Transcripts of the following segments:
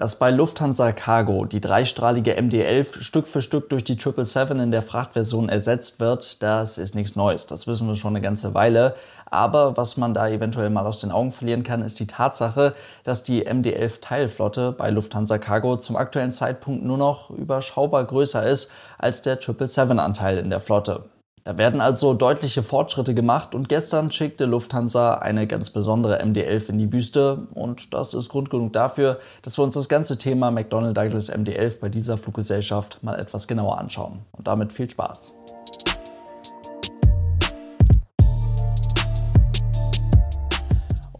Dass bei Lufthansa Cargo die dreistrahlige MD-11 Stück für Stück durch die 777 in der Frachtversion ersetzt wird, das ist nichts Neues. Das wissen wir schon eine ganze Weile. Aber was man da eventuell mal aus den Augen verlieren kann, ist die Tatsache, dass die MD-11 Teilflotte bei Lufthansa Cargo zum aktuellen Zeitpunkt nur noch überschaubar größer ist als der 777-Anteil in der Flotte. Da werden also deutliche Fortschritte gemacht und gestern schickte Lufthansa eine ganz besondere MD-11 in die Wüste und das ist Grund genug dafür, dass wir uns das ganze Thema McDonnell Douglas MD-11 bei dieser Fluggesellschaft mal etwas genauer anschauen. Und damit viel Spaß.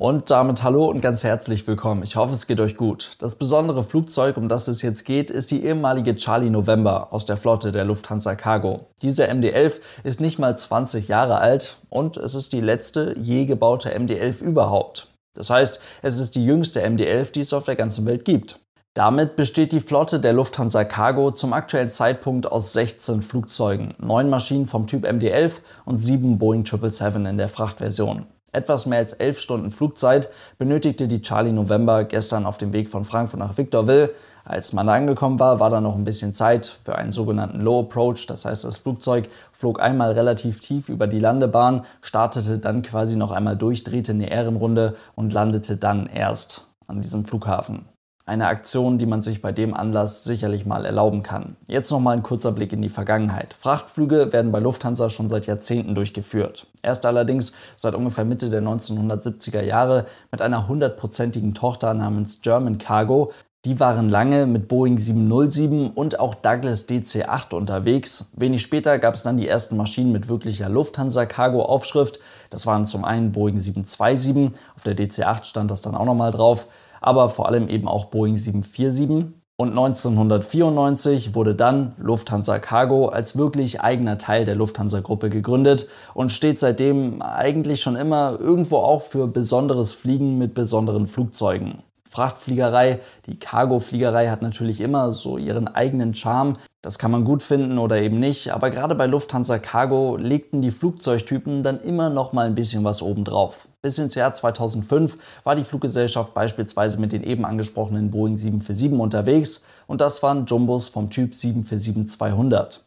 Und damit hallo und ganz herzlich willkommen. Ich hoffe, es geht euch gut. Das besondere Flugzeug, um das es jetzt geht, ist die ehemalige Charlie November aus der Flotte der Lufthansa Cargo. Diese MD-11 ist nicht mal 20 Jahre alt und es ist die letzte je gebaute MD-11 überhaupt. Das heißt, es ist die jüngste MD-11, die es auf der ganzen Welt gibt. Damit besteht die Flotte der Lufthansa Cargo zum aktuellen Zeitpunkt aus 16 Flugzeugen, 9 Maschinen vom Typ MD-11 und 7 Boeing 777 in der Frachtversion. Etwas mehr als elf Stunden Flugzeit benötigte die Charlie November gestern auf dem Weg von Frankfurt nach Victorville. Als man da angekommen war, war da noch ein bisschen Zeit für einen sogenannten Low Approach. Das heißt, das Flugzeug flog einmal relativ tief über die Landebahn, startete dann quasi noch einmal durch, drehte eine Ehrenrunde und landete dann erst an diesem Flughafen. Eine Aktion, die man sich bei dem Anlass sicherlich mal erlauben kann. Jetzt noch mal ein kurzer Blick in die Vergangenheit. Frachtflüge werden bei Lufthansa schon seit Jahrzehnten durchgeführt. Erst allerdings seit ungefähr Mitte der 1970er Jahre mit einer hundertprozentigen Tochter namens German Cargo. Die waren lange mit Boeing 707 und auch Douglas DC-8 unterwegs. Wenig später gab es dann die ersten Maschinen mit wirklicher Lufthansa-Cargo-Aufschrift. Das waren zum einen Boeing 727, auf der DC-8 stand das dann auch nochmal drauf aber vor allem eben auch Boeing 747. Und 1994 wurde dann Lufthansa Cargo als wirklich eigener Teil der Lufthansa-Gruppe gegründet und steht seitdem eigentlich schon immer irgendwo auch für besonderes Fliegen mit besonderen Flugzeugen. Frachtfliegerei, die Cargofliegerei hat natürlich immer so ihren eigenen Charme. Das kann man gut finden oder eben nicht, aber gerade bei Lufthansa Cargo legten die Flugzeugtypen dann immer noch mal ein bisschen was obendrauf. Bis ins Jahr 2005 war die Fluggesellschaft beispielsweise mit den eben angesprochenen Boeing 747 unterwegs und das waren Jumbos vom Typ 747-200.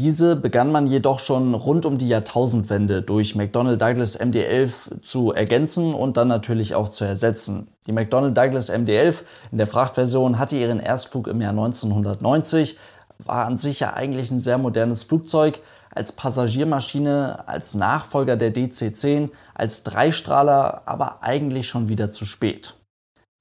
Diese begann man jedoch schon rund um die Jahrtausendwende durch McDonnell Douglas MD-11 zu ergänzen und dann natürlich auch zu ersetzen. Die McDonnell Douglas MD-11 in der Frachtversion hatte ihren Erstflug im Jahr 1990, war an sich ja eigentlich ein sehr modernes Flugzeug, als Passagiermaschine, als Nachfolger der DC-10, als Dreistrahler, aber eigentlich schon wieder zu spät.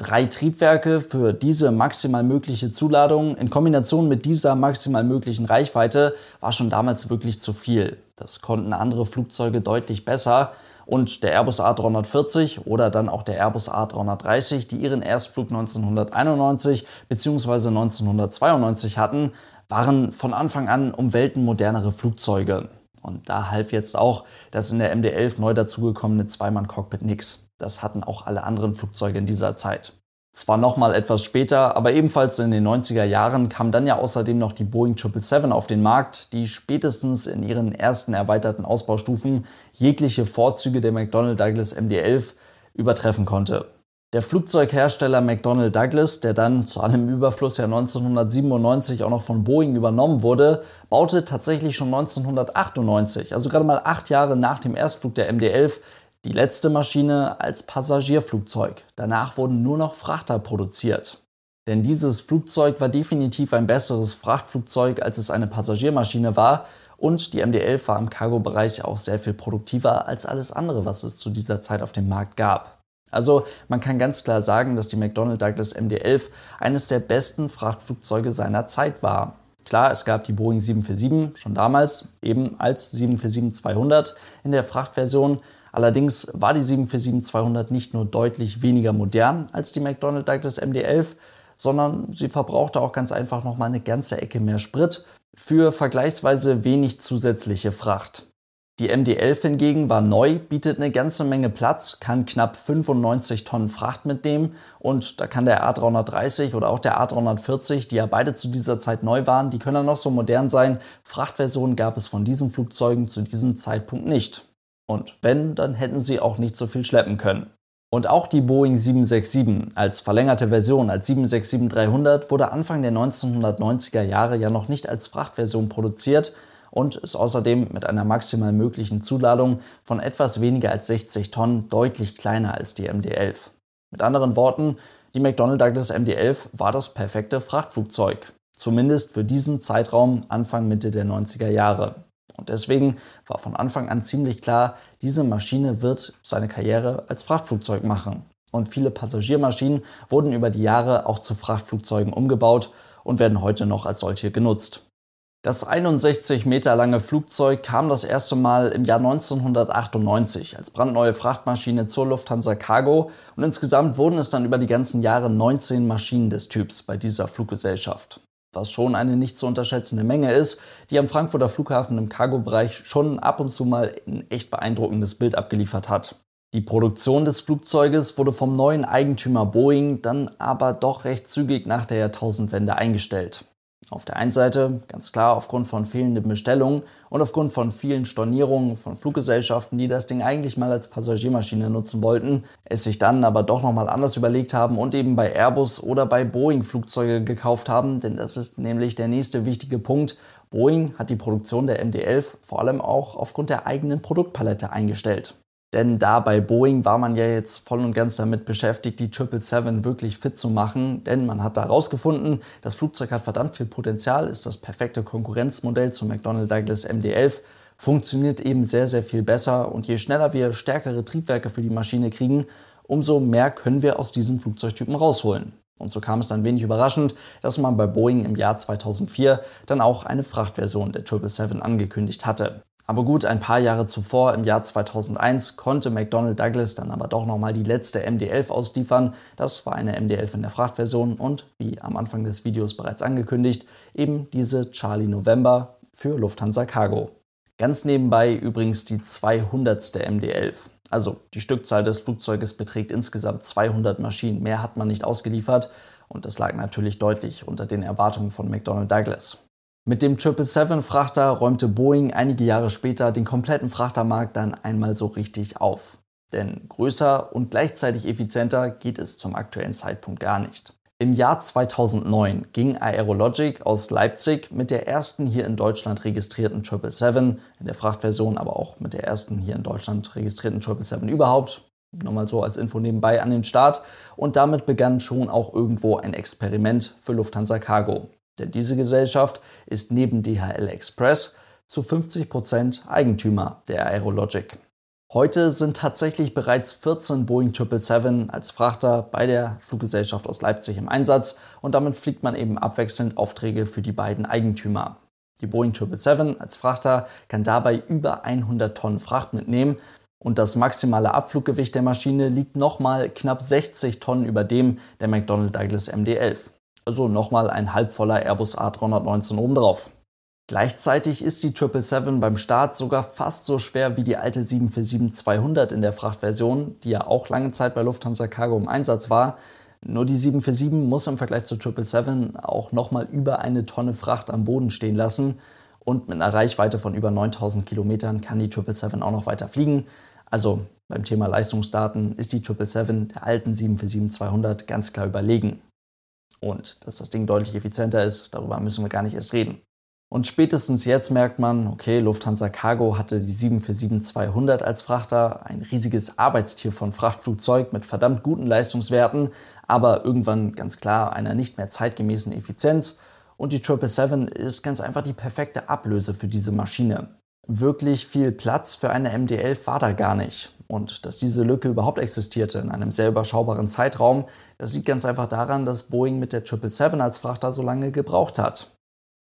Drei Triebwerke für diese maximal mögliche Zuladung in Kombination mit dieser maximal möglichen Reichweite war schon damals wirklich zu viel. Das konnten andere Flugzeuge deutlich besser und der Airbus A340 oder dann auch der Airbus A330, die ihren Erstflug 1991 bzw. 1992 hatten, waren von Anfang an um Welten modernere Flugzeuge. Und da half jetzt auch das in der MD-11 neu dazugekommene Zweimann-Cockpit nix. Das hatten auch alle anderen Flugzeuge in dieser Zeit. Zwar nochmal etwas später, aber ebenfalls in den 90er Jahren kam dann ja außerdem noch die Boeing 777 auf den Markt, die spätestens in ihren ersten erweiterten Ausbaustufen jegliche Vorzüge der McDonnell Douglas MD-11 übertreffen konnte. Der Flugzeughersteller McDonnell Douglas, der dann zu allem Überfluss ja 1997 auch noch von Boeing übernommen wurde, baute tatsächlich schon 1998, also gerade mal acht Jahre nach dem Erstflug der MD-11, die letzte Maschine als Passagierflugzeug. Danach wurden nur noch Frachter produziert. Denn dieses Flugzeug war definitiv ein besseres Frachtflugzeug, als es eine Passagiermaschine war. Und die MD-11 war im Cargo-Bereich auch sehr viel produktiver als alles andere, was es zu dieser Zeit auf dem Markt gab. Also man kann ganz klar sagen, dass die McDonnell Douglas MD-11 eines der besten Frachtflugzeuge seiner Zeit war. Klar, es gab die Boeing 747 schon damals, eben als 747-200 in der Frachtversion, Allerdings war die 747-200 nicht nur deutlich weniger modern als die McDonnell Douglas MD-11, sondern sie verbrauchte auch ganz einfach noch mal eine ganze Ecke mehr Sprit für vergleichsweise wenig zusätzliche Fracht. Die MD-11 hingegen war neu, bietet eine ganze Menge Platz, kann knapp 95 Tonnen Fracht mitnehmen und da kann der A330 oder auch der A340, die ja beide zu dieser Zeit neu waren, die können dann noch so modern sein. Frachtversionen gab es von diesen Flugzeugen zu diesem Zeitpunkt nicht. Und wenn, dann hätten sie auch nicht so viel schleppen können. Und auch die Boeing 767 als verlängerte Version als 767-300 wurde Anfang der 1990er Jahre ja noch nicht als Frachtversion produziert und ist außerdem mit einer maximal möglichen Zuladung von etwas weniger als 60 Tonnen deutlich kleiner als die MD-11. Mit anderen Worten, die McDonnell Douglas MD-11 war das perfekte Frachtflugzeug, zumindest für diesen Zeitraum Anfang Mitte der 90er Jahre. Und deswegen war von Anfang an ziemlich klar, diese Maschine wird seine Karriere als Frachtflugzeug machen. Und viele Passagiermaschinen wurden über die Jahre auch zu Frachtflugzeugen umgebaut und werden heute noch als solche genutzt. Das 61 Meter lange Flugzeug kam das erste Mal im Jahr 1998 als brandneue Frachtmaschine zur Lufthansa Cargo und insgesamt wurden es dann über die ganzen Jahre 19 Maschinen des Typs bei dieser Fluggesellschaft was schon eine nicht zu unterschätzende Menge ist, die am Frankfurter Flughafen im Cargo-Bereich schon ab und zu mal ein echt beeindruckendes Bild abgeliefert hat. Die Produktion des Flugzeuges wurde vom neuen Eigentümer Boeing dann aber doch recht zügig nach der Jahrtausendwende eingestellt. Auf der einen Seite ganz klar aufgrund von fehlenden Bestellungen und aufgrund von vielen Stornierungen von Fluggesellschaften, die das Ding eigentlich mal als Passagiermaschine nutzen wollten, es sich dann aber doch nochmal anders überlegt haben und eben bei Airbus oder bei Boeing Flugzeuge gekauft haben, denn das ist nämlich der nächste wichtige Punkt. Boeing hat die Produktion der MD-11 vor allem auch aufgrund der eigenen Produktpalette eingestellt. Denn da bei Boeing war man ja jetzt voll und ganz damit beschäftigt, die 777 wirklich fit zu machen. Denn man hat da rausgefunden, das Flugzeug hat verdammt viel Potenzial, ist das perfekte Konkurrenzmodell zum McDonnell Douglas MD-11, funktioniert eben sehr, sehr viel besser. Und je schneller wir stärkere Triebwerke für die Maschine kriegen, umso mehr können wir aus diesem Flugzeugtypen rausholen. Und so kam es dann wenig überraschend, dass man bei Boeing im Jahr 2004 dann auch eine Frachtversion der 777 angekündigt hatte. Aber gut, ein paar Jahre zuvor, im Jahr 2001, konnte McDonnell Douglas dann aber doch nochmal die letzte MD-11 ausliefern. Das war eine MD-11 in der Frachtversion und, wie am Anfang des Videos bereits angekündigt, eben diese Charlie November für Lufthansa Cargo. Ganz nebenbei übrigens die 200. MD-11. Also die Stückzahl des Flugzeuges beträgt insgesamt 200 Maschinen. Mehr hat man nicht ausgeliefert und das lag natürlich deutlich unter den Erwartungen von McDonnell Douglas. Mit dem 777-Frachter räumte Boeing einige Jahre später den kompletten Frachtermarkt dann einmal so richtig auf. Denn größer und gleichzeitig effizienter geht es zum aktuellen Zeitpunkt gar nicht. Im Jahr 2009 ging Aerologic aus Leipzig mit der ersten hier in Deutschland registrierten 777, in der Frachtversion aber auch mit der ersten hier in Deutschland registrierten 777 überhaupt, nur mal so als Info nebenbei an den Start und damit begann schon auch irgendwo ein Experiment für Lufthansa Cargo. Denn diese Gesellschaft ist neben DHL Express zu 50% Eigentümer der Aerologic. Heute sind tatsächlich bereits 14 Boeing 777 als Frachter bei der Fluggesellschaft aus Leipzig im Einsatz und damit fliegt man eben abwechselnd Aufträge für die beiden Eigentümer. Die Boeing 777 als Frachter kann dabei über 100 Tonnen Fracht mitnehmen und das maximale Abfluggewicht der Maschine liegt nochmal knapp 60 Tonnen über dem der McDonnell Douglas MD-11. Also nochmal ein halbvoller Airbus A319 obendrauf. Gleichzeitig ist die 777 beim Start sogar fast so schwer wie die alte 747-200 in der Frachtversion, die ja auch lange Zeit bei Lufthansa Cargo im Einsatz war. Nur die 747 muss im Vergleich zur 777 auch nochmal über eine Tonne Fracht am Boden stehen lassen. Und mit einer Reichweite von über 9000 Kilometern kann die 777 auch noch weiter fliegen. Also beim Thema Leistungsdaten ist die 777 der alten 747-200 ganz klar überlegen. Und dass das Ding deutlich effizienter ist, darüber müssen wir gar nicht erst reden. Und spätestens jetzt merkt man, okay, Lufthansa Cargo hatte die 747-200 als Frachter, ein riesiges Arbeitstier von Frachtflugzeug mit verdammt guten Leistungswerten, aber irgendwann ganz klar einer nicht mehr zeitgemäßen Effizienz. Und die 777 ist ganz einfach die perfekte Ablöse für diese Maschine. Wirklich viel Platz für eine MD-11 war da gar nicht. Und dass diese Lücke überhaupt existierte in einem sehr überschaubaren Zeitraum, das liegt ganz einfach daran, dass Boeing mit der 777 als Frachter so lange gebraucht hat.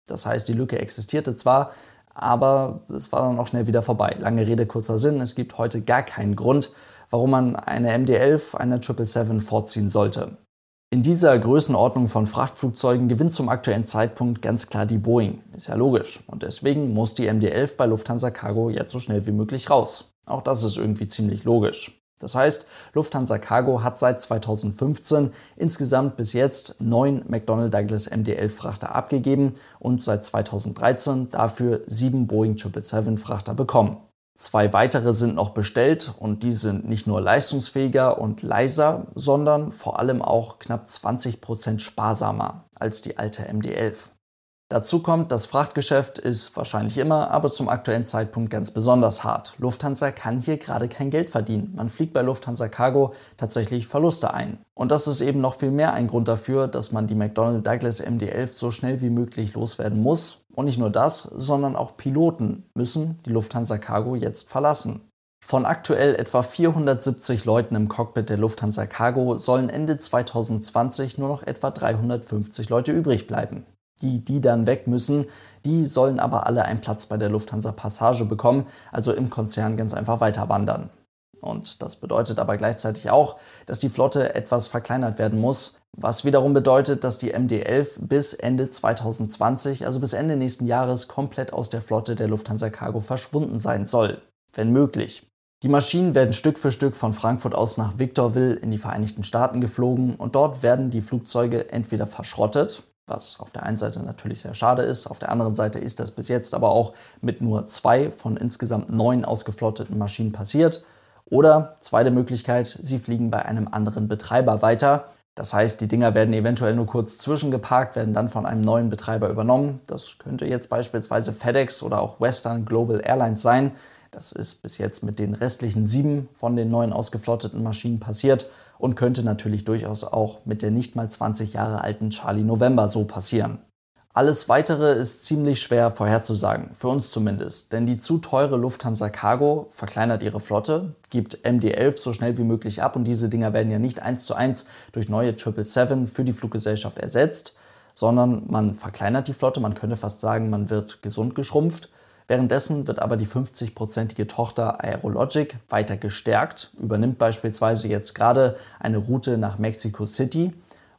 Das heißt, die Lücke existierte zwar, aber es war dann auch schnell wieder vorbei. Lange Rede, kurzer Sinn, es gibt heute gar keinen Grund, warum man eine MD-11 einer 777 vorziehen sollte. In dieser Größenordnung von Frachtflugzeugen gewinnt zum aktuellen Zeitpunkt ganz klar die Boeing. Ist ja logisch. Und deswegen muss die MD-11 bei Lufthansa Cargo jetzt so schnell wie möglich raus. Auch das ist irgendwie ziemlich logisch. Das heißt, Lufthansa Cargo hat seit 2015 insgesamt bis jetzt neun McDonnell Douglas MD-11 Frachter abgegeben und seit 2013 dafür sieben Boeing 777 Frachter bekommen. Zwei weitere sind noch bestellt und die sind nicht nur leistungsfähiger und leiser, sondern vor allem auch knapp 20 Prozent sparsamer als die alte MD-11. Dazu kommt, das Frachtgeschäft ist wahrscheinlich immer, aber zum aktuellen Zeitpunkt ganz besonders hart. Lufthansa kann hier gerade kein Geld verdienen. Man fliegt bei Lufthansa Cargo tatsächlich Verluste ein. Und das ist eben noch viel mehr ein Grund dafür, dass man die McDonnell Douglas MD-11 so schnell wie möglich loswerden muss. Und nicht nur das, sondern auch Piloten müssen die Lufthansa Cargo jetzt verlassen. Von aktuell etwa 470 Leuten im Cockpit der Lufthansa Cargo sollen Ende 2020 nur noch etwa 350 Leute übrig bleiben. Die, die dann weg müssen, die sollen aber alle einen Platz bei der Lufthansa Passage bekommen, also im Konzern ganz einfach weiter wandern. Und das bedeutet aber gleichzeitig auch, dass die Flotte etwas verkleinert werden muss, was wiederum bedeutet, dass die MD-11 bis Ende 2020, also bis Ende nächsten Jahres, komplett aus der Flotte der Lufthansa Cargo verschwunden sein soll, wenn möglich. Die Maschinen werden Stück für Stück von Frankfurt aus nach Victorville in die Vereinigten Staaten geflogen und dort werden die Flugzeuge entweder verschrottet, was auf der einen Seite natürlich sehr schade ist. Auf der anderen Seite ist das bis jetzt aber auch mit nur zwei von insgesamt neun ausgeflotteten Maschinen passiert. Oder zweite Möglichkeit, sie fliegen bei einem anderen Betreiber weiter. Das heißt, die Dinger werden eventuell nur kurz zwischengeparkt, werden dann von einem neuen Betreiber übernommen. Das könnte jetzt beispielsweise FedEx oder auch Western Global Airlines sein. Das ist bis jetzt mit den restlichen sieben von den neuen ausgeflotteten Maschinen passiert und könnte natürlich durchaus auch mit der nicht mal 20 Jahre alten Charlie November so passieren. Alles weitere ist ziemlich schwer vorherzusagen, für uns zumindest, denn die zu teure Lufthansa Cargo verkleinert ihre Flotte, gibt MD-11 so schnell wie möglich ab und diese Dinger werden ja nicht eins zu eins durch neue 777 für die Fluggesellschaft ersetzt, sondern man verkleinert die Flotte, man könnte fast sagen, man wird gesund geschrumpft. Währenddessen wird aber die 50-prozentige Tochter Aerologic weiter gestärkt, übernimmt beispielsweise jetzt gerade eine Route nach Mexico City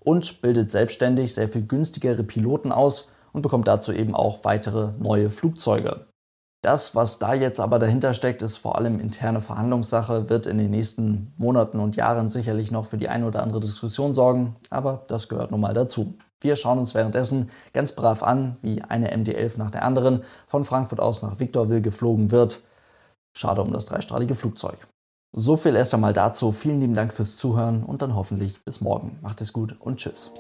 und bildet selbstständig sehr viel günstigere Piloten aus und bekommt dazu eben auch weitere neue Flugzeuge. Das, was da jetzt aber dahinter steckt, ist vor allem interne Verhandlungssache, wird in den nächsten Monaten und Jahren sicherlich noch für die eine oder andere Diskussion sorgen, aber das gehört nun mal dazu. Wir schauen uns währenddessen ganz brav an, wie eine MD-11 nach der anderen von Frankfurt aus nach Victorville geflogen wird. Schade um das dreistrahlige Flugzeug. So viel erst einmal dazu. Vielen lieben Dank fürs Zuhören und dann hoffentlich bis morgen. Macht es gut und tschüss.